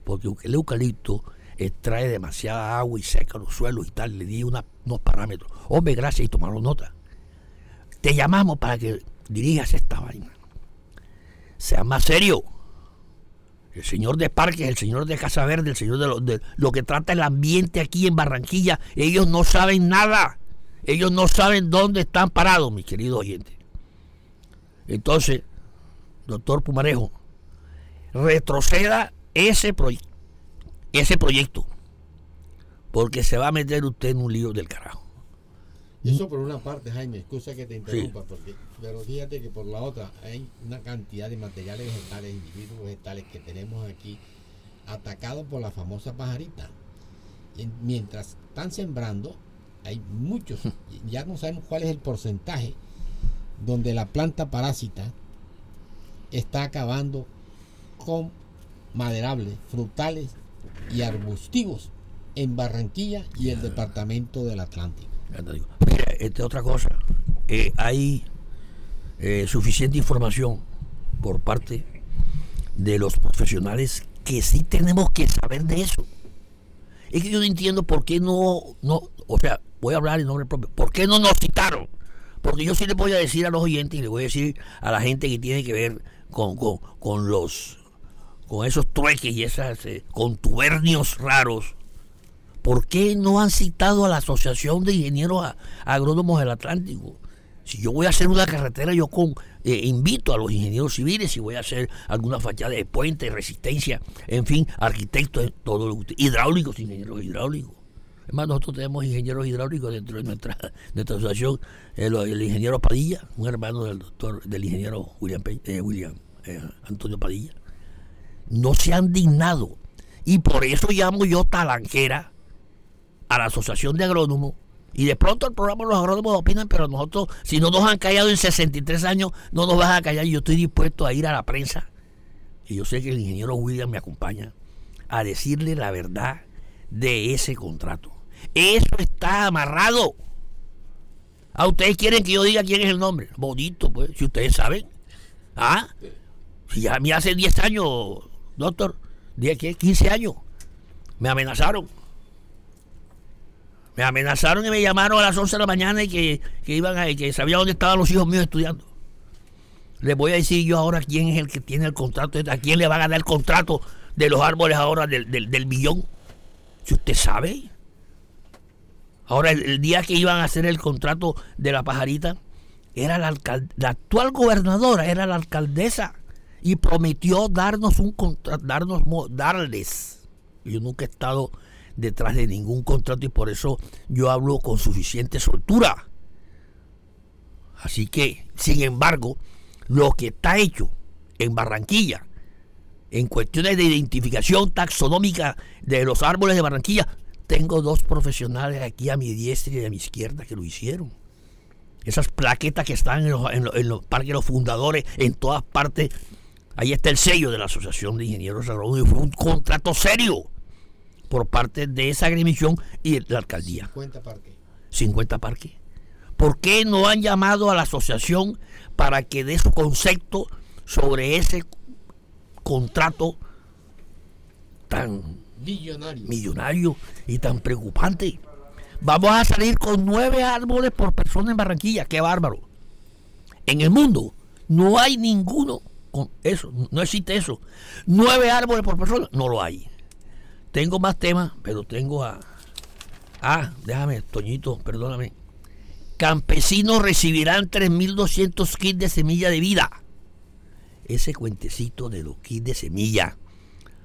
porque el eucalipto extrae demasiada agua y seca los suelos y tal, le di unos parámetros. Hombre, gracias y tomaron nota. Te llamamos para que dirijas esta vaina. Sea más serio. El señor de parques, el señor de Casa Verde, el señor de lo, de lo que trata el ambiente aquí en Barranquilla, ellos no saben nada. Ellos no saben dónde están parados, mis queridos oyentes. Entonces, doctor Pumarejo, retroceda ese, ese proyecto, porque se va a meter usted en un lío del carajo. Eso por una parte, Jaime, excusa que te interrumpa, porque, pero fíjate que por la otra hay una cantidad de materiales vegetales, individuos vegetales que tenemos aquí atacados por la famosa pajarita. Y mientras están sembrando, hay muchos, ya no sabemos cuál es el porcentaje, donde la planta parásita está acabando con maderables, frutales y arbustivos en Barranquilla y el departamento del Atlántico. Mira, esta otra cosa, eh, hay eh, suficiente información por parte de los profesionales que sí tenemos que saber de eso. Es que yo no entiendo por qué no, no, o sea, voy a hablar en nombre propio, ¿por qué no nos citaron? Porque yo sí le voy a decir a los oyentes y le voy a decir a la gente que tiene que ver con, con, los con esos trueques y esos eh, contubernios raros, ¿por qué no han citado a la Asociación de Ingenieros Agrónomos del Atlántico? Si yo voy a hacer una carretera, yo con, eh, invito a los ingenieros civiles, si voy a hacer alguna fachada de puente, resistencia, en fin, arquitectos, todo lo hidráulicos, ingenieros hidráulicos. Además, nosotros tenemos ingenieros hidráulicos dentro de nuestra, <laughs> nuestra asociación. El, ingeniero Padilla, un hermano del doctor, del ingeniero William, eh, William eh, Antonio Padilla. No se han dignado. Y por eso llamo yo talanquera a la Asociación de Agrónomos. Y de pronto el programa Los Agrónomos opinan, pero nosotros, si no nos han callado en 63 años, no nos vas a callar. Yo estoy dispuesto a ir a la prensa. Y yo sé que el ingeniero William me acompaña a decirle la verdad de ese contrato. Eso está amarrado. ¿A ah, ustedes quieren que yo diga quién es el nombre? Bonito, pues, si ustedes saben. ¿Ah? Si ya me hace 10 años, doctor, 10, 15 años, me amenazaron. Me amenazaron y me llamaron a las 11 de la mañana y que, iban a, que sabía dónde estaban los hijos míos estudiando. Les voy a decir yo ahora quién es el que tiene el contrato, a quién le van a dar el contrato de los árboles ahora del, del, del. Si usted sabe. Ahora, el, día que iban a hacer el contrato de la pajarita, era la, la actual gobernadora, era la alcaldesa, y prometió darnos un contrato, darnos, darles. Yo nunca he estado detrás de ningún contrato y por eso yo hablo con suficiente soltura. Así que, sin embargo, lo que está hecho en Barranquilla, en cuestiones de identificación taxonómica de los árboles de Barranquilla, tengo dos profesionales aquí a mi diestra y a mi izquierda que lo hicieron. Esas plaquetas que están en los, en los, parques de los fundadores, en todas partes, ahí está el sello de la Asociación de Ingenieros Agrónomos fue un contrato serio por parte de esa agremiación y de la alcaldía. 50 parques. 50 parques. ¿Por qué no han llamado a la asociación para que dé su concepto sobre ese contrato tan millonario. y tan preocupante. Vamos a salir con nueve árboles por persona en Barranquilla. Qué bárbaro. En el mundo no hay ninguno con eso. No existe eso. Nueve árboles por persona. No lo hay. Tengo más temas, pero tengo a Ah, déjame, Toñito, perdóname. Campesinos recibirán 3.200 kits de semilla de vida. Ese cuentecito de los kits de semilla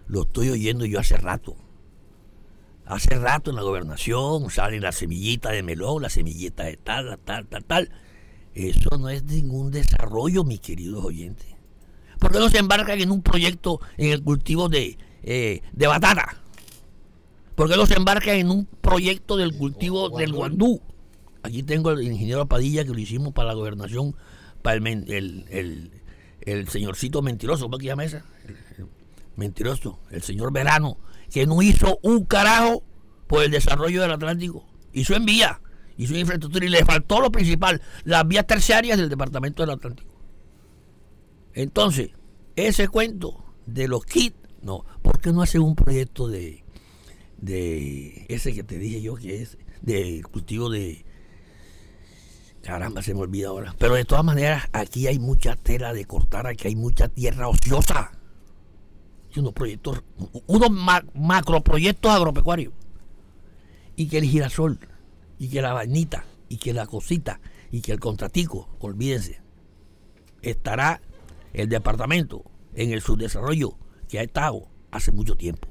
lo estoy oyendo yo hace rato. Hace rato en la gobernación sale la semillita de melón, la semillita de tal, tal, tal, tal. Eso no es ningún desarrollo, mis queridos oyentes. ¿Por qué no se embarcan en un proyecto en el cultivo de, eh, de batata? ¿Por qué no se embarcan en un proyecto del cultivo del guandú? Aquí tengo el ingeniero Padilla que lo hicimos para la gobernación, para el, el, el, señorcito mentiroso, ¿cómo se llama ese? mentiroso, el señor Verano, que no hizo un carajo por el desarrollo del Atlántico. Hizo en vía, hizo en infraestructura y le faltó lo principal, las vías terciarias del Departamento del Atlántico. Entonces, ese cuento de los kits, no, ¿por qué no hace un proyecto de, de ese que te dije yo que es de cultivo de caramba se me olvida ahora pero de todas maneras aquí hay mucha tela de cortar aquí hay mucha tierra ociosa unos proyectos, unos macroproyectos agropecuarios. Y que el girasol, y que la vainita, y que la cosita, y que el contratico, olvídense, estará el departamento en el subdesarrollo que ha estado hace mucho tiempo.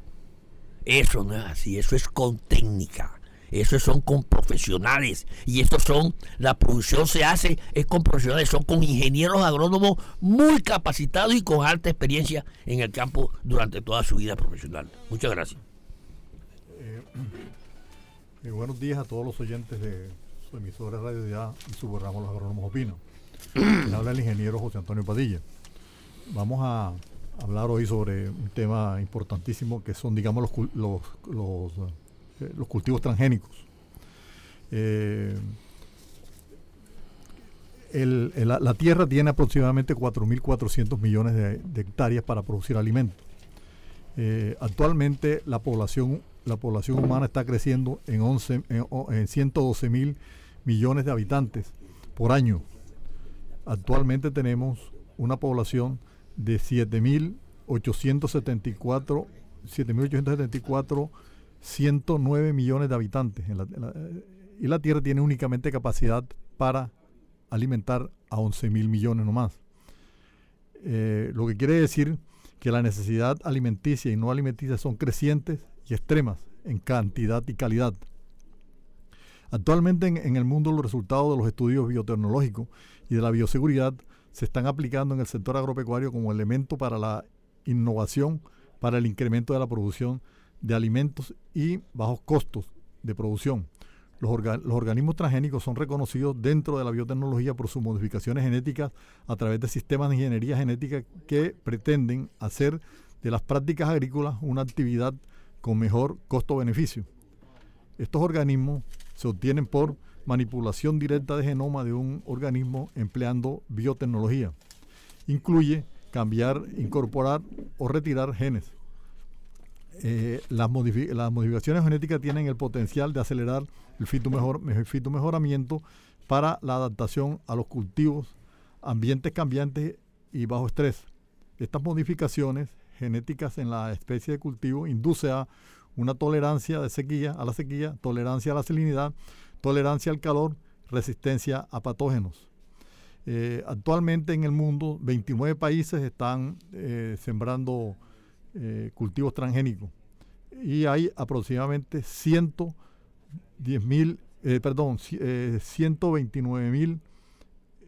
Eso no es así, eso es con técnica. Eso son con profesionales. Y estos son, la producción se hace, es con profesionales, son con ingenieros agrónomos muy capacitados y con alta experiencia en el campo durante toda su vida profesional. Muchas gracias. Eh, eh, buenos días a todos los oyentes de su emisora Radio Ya y su programa Los Agrónomos Opinan. <clears throat> habla el ingeniero José Antonio Padilla. Vamos a hablar hoy sobre un tema importantísimo que son, digamos, los, los eh, los cultivos transgénicos. Eh, la, tierra tiene aproximadamente 4.400 millones de, hectáreas para producir alimentos. Eh, actualmente la población, la población humana está creciendo en, 11, en, 112 mil millones de habitantes por año. Actualmente tenemos una población de 7.874 7.874 109 millones de habitantes y la Tierra tiene únicamente capacidad para alimentar a 11 mil millones nomás. Eh, lo que quiere decir que la necesidad alimenticia y no alimenticia son crecientes y extremas en cantidad y calidad. Actualmente en, el mundo los resultados de los estudios biotecnológicos y de la bioseguridad se están aplicando en el sector agropecuario como elemento para la innovación, para el incremento de la producción de alimentos y bajos costos de producción. Los, organismos transgénicos son reconocidos dentro de la biotecnología por sus modificaciones genéticas a través de sistemas de ingeniería genética que pretenden hacer de las prácticas agrícolas una actividad con mejor costo-beneficio. Estos organismos se obtienen por manipulación directa de genoma de un organismo empleando biotecnología. Incluye cambiar, incorporar o retirar genes eh, las, modificaciones genéticas tienen el potencial de acelerar el fitomejoramiento para la adaptación a los cultivos, ambientes cambiantes y bajo estrés. Estas modificaciones genéticas en la especie de cultivo induce a una tolerancia de sequía, a la sequía, tolerancia a la salinidad, tolerancia al calor, resistencia a patógenos. Eh, actualmente en el mundo 29 países están eh, sembrando eh, cultivos transgénicos. Y hay aproximadamente 110 mil, perdón, 129 eh, mil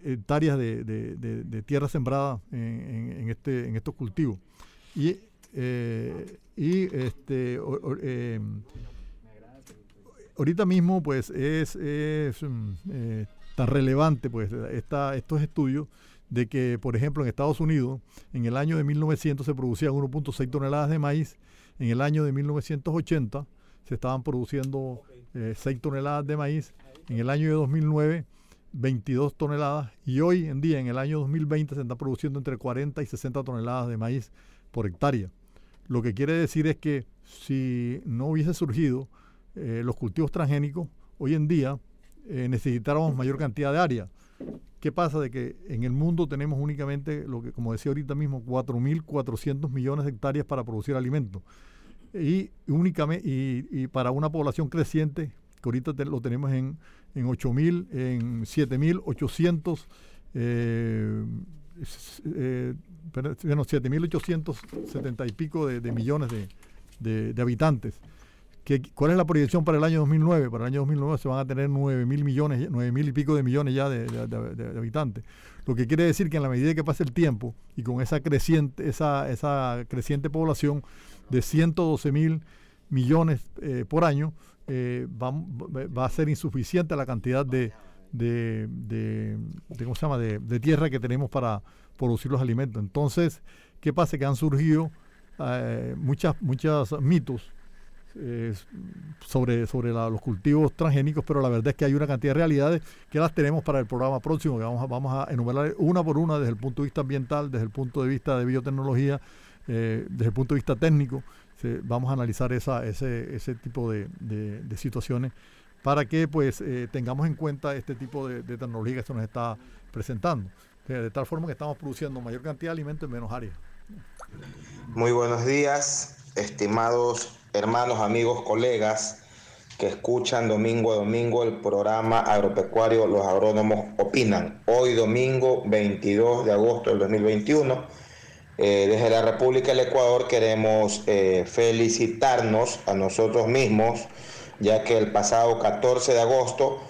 hectáreas de, tierra sembrada en, este, estos cultivos. Y este, ahorita mismo pues es, es mm, tan relevante pues esta, estos estudios de que, por ejemplo, en Estados Unidos, en el año de 1900 se producían 1.6 toneladas de maíz, en el año de 1980 se estaban produciendo 6 eh, toneladas de maíz, en el año de 2009 22 toneladas y hoy en día, en el año 2020, se están produciendo entre 40 y 60 toneladas de maíz por hectárea. Lo que quiere decir es que si no hubiese surgido eh, los cultivos transgénicos, hoy en día eh, necesitáramos mayor cantidad de área. ¿Qué pasa? De que en el mundo tenemos únicamente, lo que como decía ahorita mismo, 4.400 millones de hectáreas para producir alimentos. Y, únicamente, y, para una población creciente que ahorita lo tenemos en, en 8.000, en 7.800, eh, eh, bueno, 7.870 y pico de, millones de, habitantes. ¿Qué, ¿Cuál es la proyección para el año 2009? Para el año 2009 se van a tener 9.000 millones, 9.000 y pico de millones ya de, habitantes. Lo que quiere decir que en la medida que pase el tiempo y con esa creciente, esa, esa creciente población de 112.000 millones eh, por año, eh, va, a ser insuficiente la cantidad de, de, ¿cómo se llama? De, tierra que tenemos para producir los alimentos. Entonces, ¿qué pasa? Que han surgido eh, muchas, muchos mitos sobre, sobre los cultivos transgénicos, pero la verdad es que hay una cantidad de realidades que las tenemos para el programa próximo, que vamos a, vamos a enumerar una por una desde el punto de vista ambiental, desde el punto de vista de biotecnología, desde el punto de vista técnico vamos a analizar esa, ese, ese tipo de, situaciones para que pues eh, tengamos en cuenta este tipo de, tecnología que se nos está presentando. De tal forma que estamos produciendo mayor cantidad de alimentos en menos áreas. Muy buenos días, estimados hermanos, amigos, colegas que escuchan domingo a domingo el programa agropecuario Los Agrónomos Opinan. Hoy domingo 22 de agosto del 2021 eh, desde la República del Ecuador queremos eh, felicitarnos a nosotros mismos, ya que el pasado 14 de agosto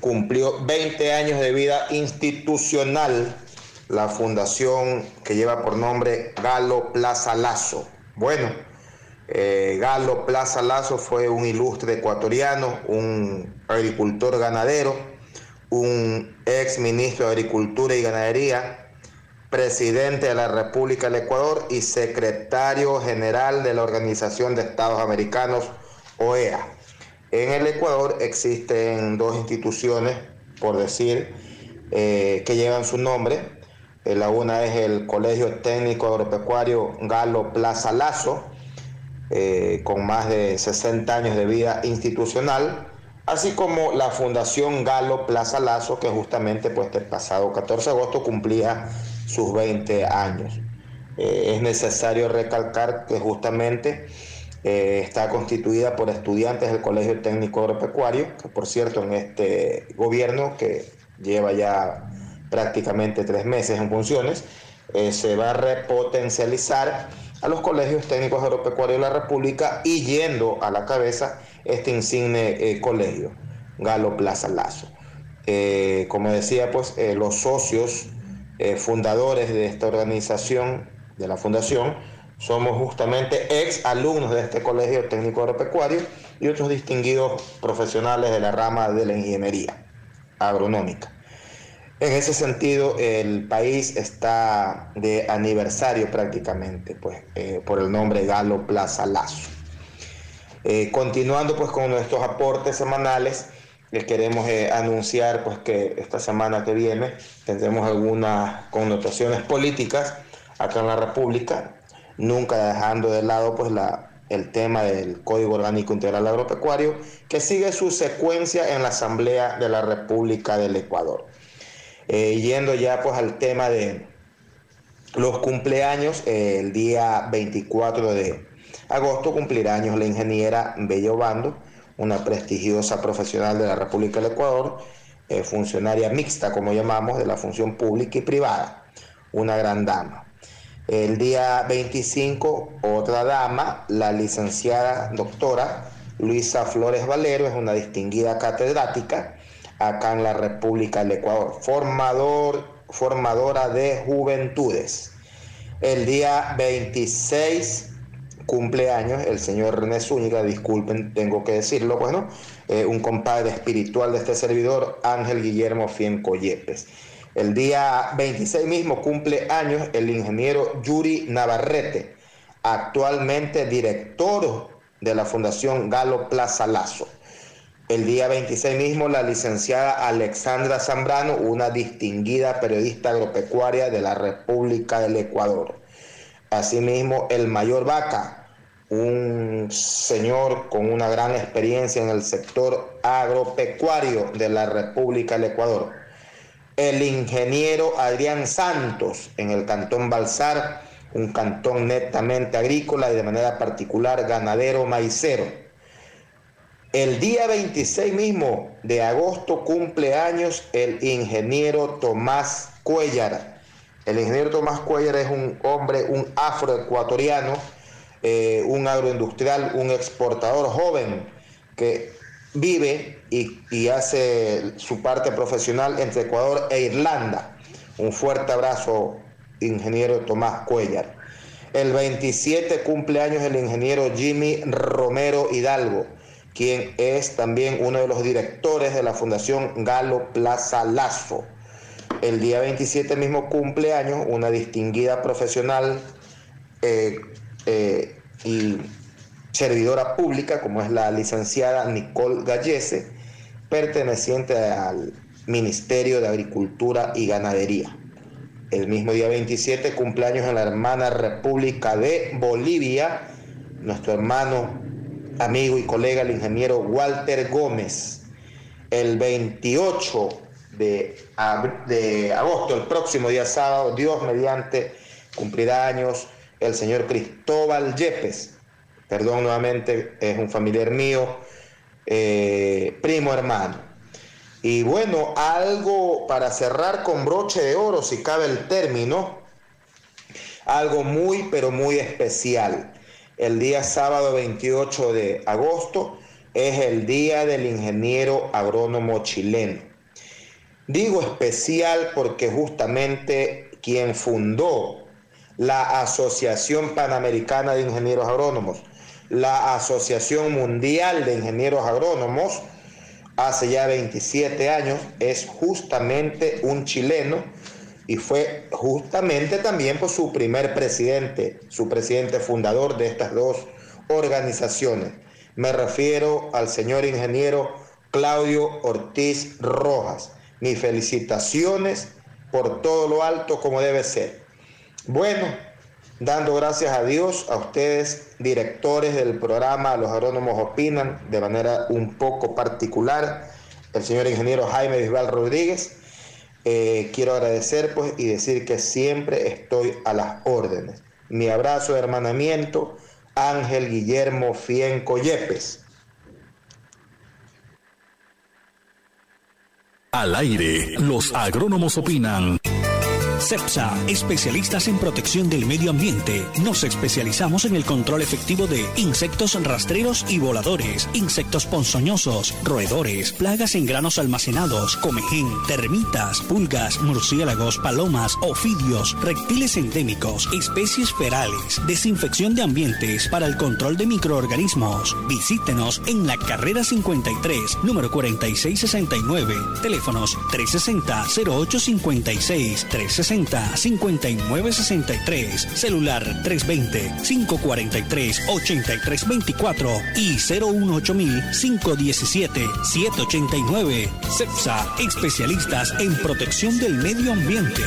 cumplió 20 años de vida institucional la fundación que lleva por nombre Galo Plaza Lazo. Bueno, eh, Galo Plaza Lazo fue un ilustre ecuatoriano, un agricultor ganadero, un ex ministro de Agricultura y Ganadería, presidente de la República del Ecuador y secretario general de la Organización de Estados Americanos, OEA. En el Ecuador existen dos instituciones, por decir, eh, que llevan su nombre. Eh, la una es el Colegio Técnico Agropecuario Galo Plaza Lazo, eh, con más de 60 años de vida institucional, así como la Fundación Galo Plaza Lazo, que justamente pues, el pasado 14 de agosto cumplía sus 20 años. Eh, es necesario recalcar que justamente eh, está constituida por estudiantes del Colegio Técnico Agropecuario, que por cierto en este gobierno que lleva ya prácticamente tres meses en funciones, eh, se va a repotencializar a los colegios técnicos agropecuarios de la República y yendo a la cabeza este insigne colegio, Galo Plaza Lazo. como decía, pues los socios eh, fundadores de esta organización, de la fundación, somos justamente ex alumnos de este Colegio Técnico Agropecuario y otros distinguidos profesionales de la rama de la ingeniería agronómica. En ese sentido, el país está de aniversario prácticamente, pues, eh, por el nombre Galo Plaza Lazo. Eh, continuando pues con nuestros aportes semanales, les queremos eh, anunciar pues que esta semana que viene tendremos algunas connotaciones políticas acá en la República, nunca dejando de lado pues la, el tema del Código Orgánico Integral Agropecuario, que sigue su secuencia en la Asamblea de la República del Ecuador. Eh, yendo ya pues al tema de los cumpleaños, eh, el día 24 de agosto cumplirá años la ingeniera Bello Bando, una prestigiosa profesional de la República del Ecuador, eh, funcionaria mixta, como llamamos, de la función pública y privada, una gran dama. El día 25, otra dama, la licenciada doctora Luisa Flores Valero, es una distinguida catedrática acá en la República del Ecuador, formador, formadora de juventudes. El día 26 cumpleaños el señor René Zúñiga, disculpen, tengo que decirlo, bueno, eh, un compadre espiritual de este servidor, Ángel Guillermo Fienco Yepes. El día 26 mismo cumple años el ingeniero Yuri Navarrete, actualmente director de la Fundación Galo Plaza Lazo. El día 26 mismo la licenciada Alexandra Zambrano, una distinguida periodista agropecuaria de la República del Ecuador. Asimismo, el mayor Vaca, un señor con una gran experiencia en el sector agropecuario de la República del Ecuador. El ingeniero Adrián Santos en el cantón Balsar, un cantón netamente agrícola y de manera particular ganadero maicero. El día 26 mismo de agosto cumple años el ingeniero Tomás Cuellar. El ingeniero Tomás Cuellar es un hombre, un afroecuatoriano, eh, un agroindustrial, un exportador joven que vive y, y hace su parte profesional entre Ecuador e Irlanda. Un fuerte abrazo, ingeniero Tomás Cuellar. El 27 cumpleaños el ingeniero Jimmy Romero Hidalgo, quien es también uno de los directores de la Fundación Galo Plaza Lazo. El día 27 mismo cumpleaños una distinguida profesional eh, eh, y servidora pública, como es la licenciada Nicole Gallese, perteneciente al Ministerio de Agricultura y Ganadería. El mismo día 27 cumpleaños en la hermana República de Bolivia, nuestro hermano, amigo y colega, el ingeniero Walter Gómez. El 28 de, agosto, el próximo día sábado, Dios mediante, cumplirá años el señor Cristóbal Yepes. Perdón nuevamente, es un familiar mío, eh, primo hermano. Y bueno, algo para cerrar con broche de oro, si cabe el término, algo muy, pero muy especial. El día sábado 28 de agosto es el Día del Ingeniero Agrónomo Chileno. Digo especial porque justamente quien fundó la Asociación Panamericana de Ingenieros Agrónomos, la Asociación Mundial de Ingenieros Agrónomos, hace ya 27 años, es justamente un chileno y fue justamente también por su primer presidente, su presidente fundador de estas dos organizaciones. Me refiero al señor ingeniero Claudio Ortiz Rojas. Mis felicitaciones por todo lo alto como debe ser. Bueno, dando gracias a Dios, a ustedes, directores del programa Los Agrónomos Opinan, de manera un poco particular, el señor ingeniero Jaime Bisbal Rodríguez. Eh, quiero agradecer pues y decir que siempre estoy a las órdenes. Mi abrazo de hermanamiento, Ángel Guillermo Fienco Yepes. Al aire, los agrónomos opinan. CEPSA, especialistas en protección del medio ambiente. Nos especializamos en el control efectivo de insectos rastreros y voladores, insectos ponzoñosos, roedores, plagas en granos almacenados, comején, termitas, pulgas, murciélagos, palomas, ofidios, reptiles endémicos, especies ferales, desinfección de ambientes para el control de microorganismos. Visítenos en la carrera 53, número 4669, teléfonos 360 0856 360 5963, celular 320-543-8324 y 018000-517-789. CEPSA, especialistas en protección del medio ambiente.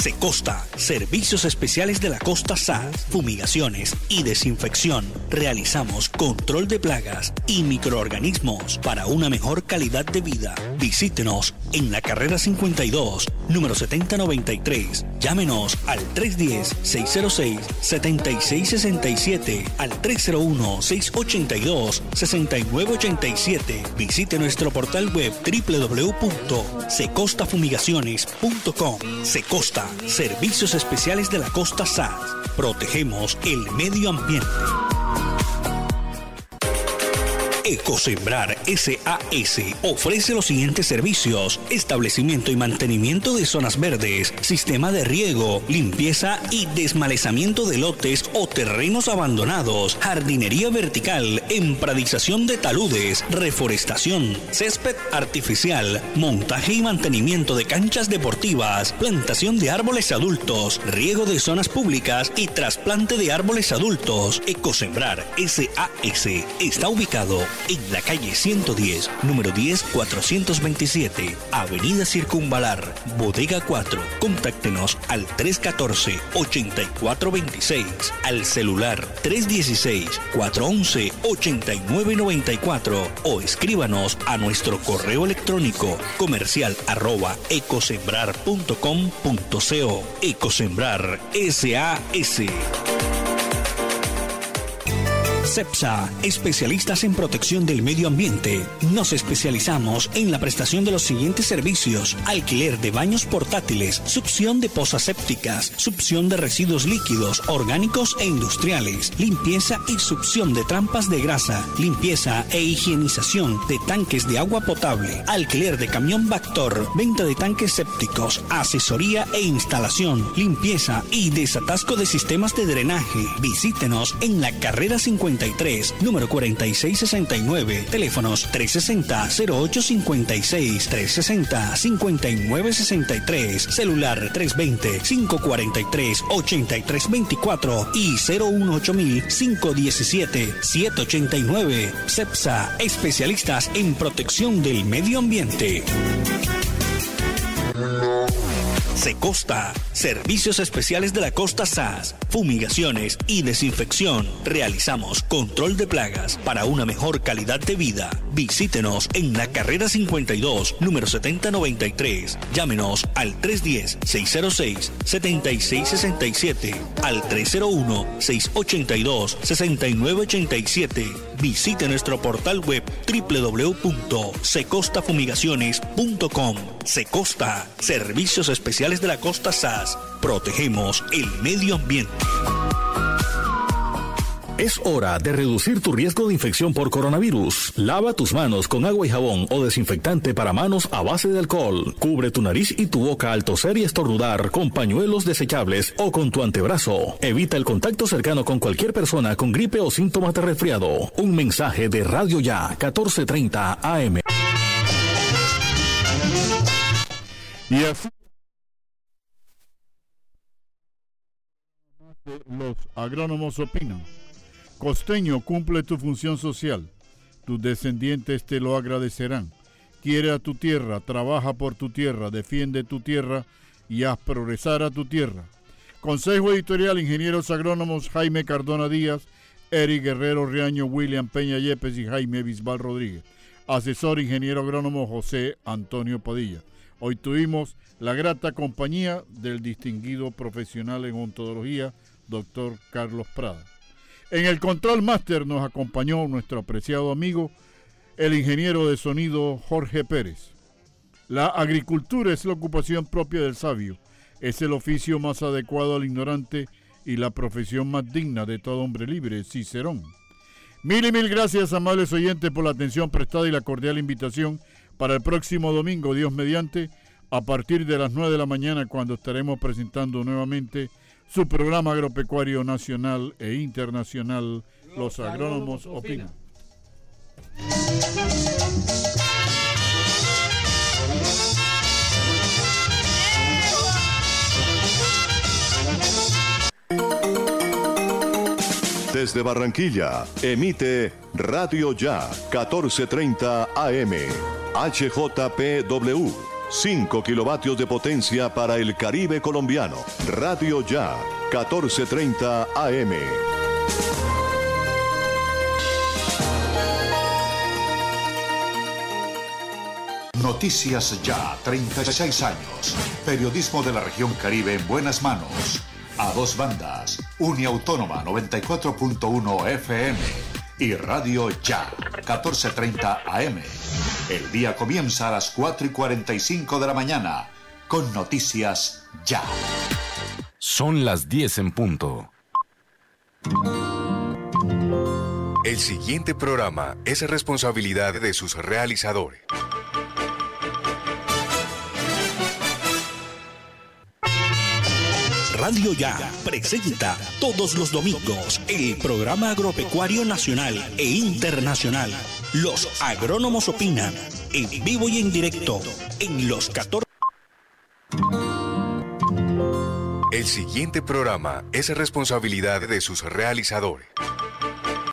Secosta, servicios especiales de la costa SA, fumigaciones y desinfección. Realizamos control de plagas y microorganismos para una mejor calidad de vida. Visítenos en la carrera 52, número 7093. Llámenos al 310-606-7667, al 301-682-6987. Visite nuestro portal web www.secostafumigaciones.com. Secosta, servicios especiales de la costa SAS. Protegemos el medio ambiente. Ecosembrar SAS ofrece los siguientes servicios: establecimiento y mantenimiento de zonas verdes, sistema de riego, limpieza y desmalezamiento de lotes o terrenos abandonados, jardinería vertical, empradización de taludes, reforestación, césped artificial, montaje y mantenimiento de canchas deportivas, plantación de árboles adultos, riego de zonas públicas y trasplante de árboles adultos. Ecosembrar SAS está ubicado en la calle 110, número 10, 427, Avenida Circunvalar, Bodega 4. Contáctenos al 314-8426, al celular 316-411-8994 o escríbanos a nuestro correo electrónico comercial arroba ecosembrar.com.co. Ecosembrar SAS. CEPSA, especialistas en protección del medio ambiente. Nos especializamos en la prestación de los siguientes servicios: alquiler de baños portátiles, succión de pozas sépticas, succión de residuos líquidos, orgánicos e industriales, limpieza y succión de trampas de grasa, limpieza e higienización de tanques de agua potable, alquiler de camión Bactor, venta de tanques sépticos, asesoría e instalación, limpieza y desatasco de sistemas de drenaje. Visítenos en la carrera 53, número 4669, teléfonos 360-0856, 360-5963, celular 320-543-8324 y 018-517-789. CEPSA, especialistas en protección del medio ambiente. Secosta, servicios especiales de la costa SAS, fumigaciones y desinfección. Realizamos control de plagas para una mejor calidad de vida. Visítenos en la carrera 52, número 7093. Llámenos al 310-606-7667, al 301-682-6987. Visite nuestro portal web www.secostafumigaciones.com. Secosta, servicios especiales de la costa SAS. Protegemos el medio ambiente. Es hora de reducir tu riesgo de infección por coronavirus. Lava tus manos con agua y jabón o desinfectante para manos a base de alcohol. Cubre tu nariz y tu boca al toser y estornudar con pañuelos desechables o con tu antebrazo. Evita el contacto cercano con cualquier persona con gripe o síntomas de resfriado. Un mensaje de Radio Ya 1430 AM. Y así los agrónomos opinan. Costeño cumple tu función social. Tus descendientes te lo agradecerán. Quiere a tu tierra, trabaja por tu tierra, defiende tu tierra y haz progresar a tu tierra. Consejo Editorial Ingenieros Agrónomos Jaime Cardona Díaz, Eric Guerrero Riaño, William Peña Yepes y Jaime Bisbal Rodríguez. Asesor Ingeniero Agrónomo José Antonio Padilla. Hoy tuvimos la grata compañía del distinguido profesional en ontología, doctor Carlos Prada. En el control máster nos acompañó nuestro apreciado amigo, el ingeniero de sonido Jorge Pérez. La agricultura es la ocupación propia del sabio, es el oficio más adecuado al ignorante y la profesión más digna de todo hombre libre, Cicerón. Mil y mil gracias, amables oyentes, por la atención prestada y la cordial invitación para el próximo domingo, Dios mediante, a partir de las 9 de la mañana, cuando estaremos presentando nuevamente su programa agropecuario nacional e internacional, Los, Agrónomos Opinan. Desde Barranquilla, emite Radio Ya 1430 AM, HJPW. 5 kilovatios de potencia para el Caribe colombiano. Radio Ya, 1430 AM. Noticias Ya, 36 años. Periodismo de la región Caribe en buenas manos. A dos bandas. Uniautónoma 94.1 FM y Radio Ya, 1430 AM. El día comienza a las 4 y 45 de la mañana con Noticias Ya. Son las 10 en punto. El siguiente programa es responsabilidad de sus realizadores. Radio Ya presenta todos los domingos el programa agropecuario nacional e internacional. Los agrónomos opinan en vivo y en directo en los 14. El siguiente programa es responsabilidad de sus realizadores.